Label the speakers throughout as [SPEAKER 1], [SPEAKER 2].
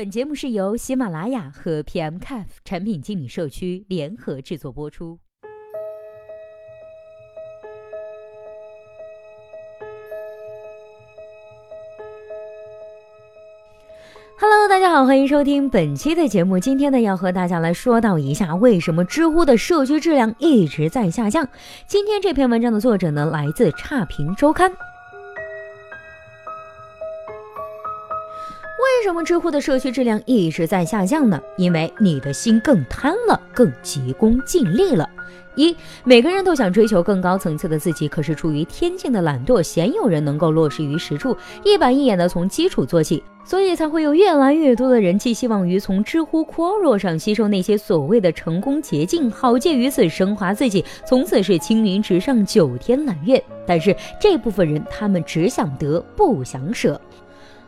[SPEAKER 1] 本节目是由喜马拉雅和 PMCAF 产品经理社区联合制作播出。Hello，大家好，欢迎收听本期的节目。今天呢，要和大家来说到一下，为什么知乎的社区质量一直在下降。今天这篇文章的作者呢，来自差评周刊。为什么知乎的社区质量一直在下降呢？因为你的心更贪了，更急功近利了。一，每个人都想追求更高层次的自己，可是出于天性的懒惰，鲜有人能够落实于实处，一板一眼的从基础做起，所以才会有越来越多的人寄希望于从知乎、Quora 上吸收那些所谓的成功捷径，好借于此升华自己，从此是青云直上，九天揽月。但是这部分人，他们只想得，不想舍。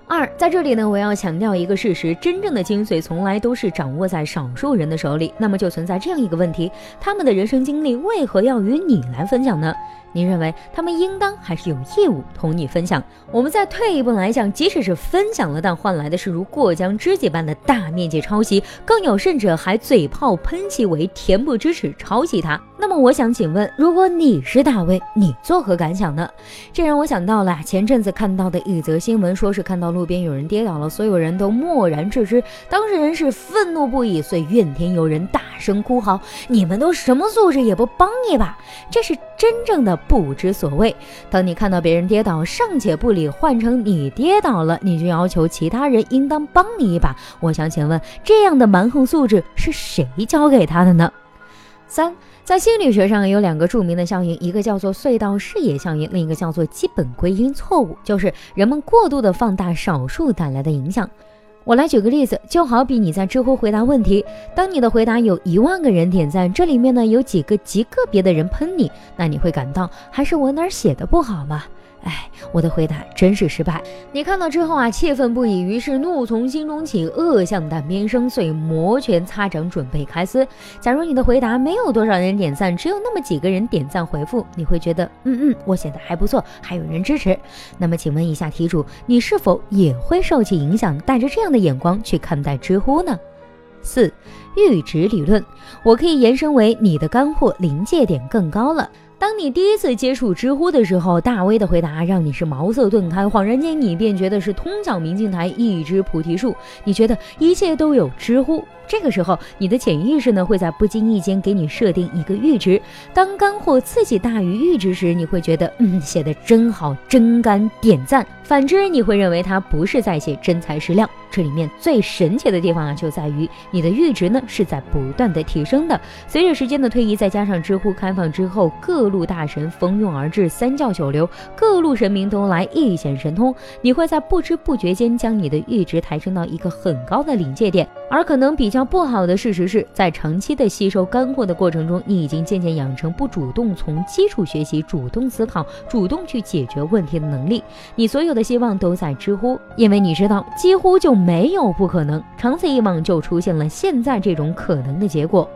[SPEAKER 1] 二，在这里呢，我要强调一个事实：真正的精髓从来都是掌握在少数人的手里。那么就存在这样一个问题：他们的人生经历为何要与你来分享呢？你认为他们应当还是有义务同你分享？我们再退一步来讲，即使是分享了，但换来的是如过江之鲫般的大面积抄袭，更有甚者还嘴炮喷其为恬不知耻抄袭他。那么我想请问，如果你是大 V，你作何感想呢？这让我想到了前阵子看到的一则新闻，说是看到路边有人跌倒了，所有人都默然置之，当事人是愤怒不已，遂怨天尤人，大声哭嚎：“你们都什么素质，也不帮一把！”这是真正的。不知所谓。当你看到别人跌倒，尚且不理，换成你跌倒了，你就要求其他人应当帮你一把。我想请问，这样的蛮横素质是谁教给他的呢？三，在心理学上有两个著名的效应，一个叫做隧道视野效应，另一个叫做基本归因错误，就是人们过度的放大少数带来的影响。我来举个例子，就好比你在知乎回答问题，当你的回答有一万个人点赞，这里面呢有几个极个别的人喷你，那你会感到还是我哪儿写的不好吗？哎，我的回答真是失败。你看到之后啊，气愤不已，于是怒从心中起，恶向胆边生，遂摩拳擦掌，准备开撕。假如你的回答没有多少人点赞，只有那么几个人点赞回复，你会觉得，嗯嗯，我写的还不错，还有人支持。那么，请问一下题主，你是否也会受其影响，带着这样的眼光去看待知乎呢？四，阈值理论，我可以延伸为你的干货临界点更高了。当你第一次接触知乎的时候，大 V 的回答让你是茅塞顿开，恍然间你便觉得是通向明镜台一枝菩提树，你觉得一切都有知乎。这个时候，你的潜意识呢会在不经意间给你设定一个阈值，当干货刺激大于阈值时，你会觉得嗯写的真好，真干，点赞。反之，你会认为它不是在写真材实料。这里面最神奇的地方啊，就在于你的阈值呢是在不断的提升的。随着时间的推移，再加上知乎开放之后，各路大神蜂拥而至，三教九流，各路神明都来一显神通，你会在不知不觉间将你的阈值抬升到一个很高的临界点。而可能比较不好的事实是，在长期的吸收干货的过程中，你已经渐渐养成不主动从基础学习、主动思考、主动去解决问题的能力。你所有的希望都在知乎，因为你知道几乎就没有不可能。长此以往，就出现了现在这种可能的结果。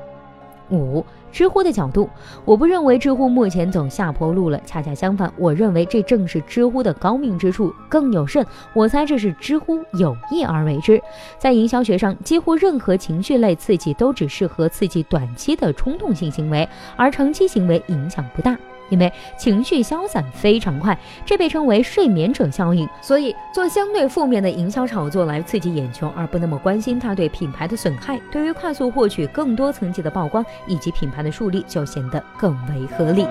[SPEAKER 1] 五。知乎的角度，我不认为知乎目前走下坡路了，恰恰相反，我认为这正是知乎的高明之处。更有甚，我猜这是知乎有意而为之。在营销学上，几乎任何情绪类刺激都只适合刺激短期的冲动性行为，而长期行为影响不大。因为情绪消散非常快，这被称为睡眠者效应。所以做相对负面的营销炒作来刺激眼球，而不那么关心它对品牌的损害，对于快速获取更多层级的曝光以及品牌的树立，就显得更为合理。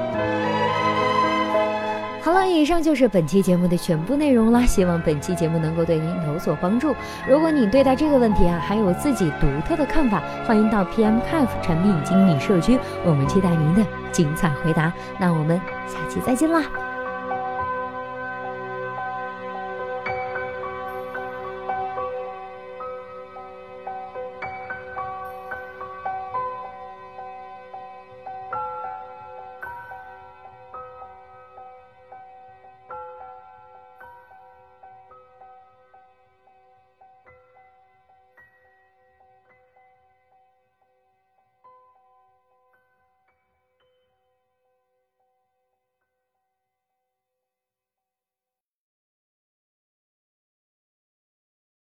[SPEAKER 1] 好了，以上就是本期节目的全部内容了。希望本期节目能够对您有所帮助。如果你对待这个问题啊，还有自己独特的看法，欢迎到 PM Cafe 产品经理社区，我们期待您的精彩回答。那我们下期再见啦！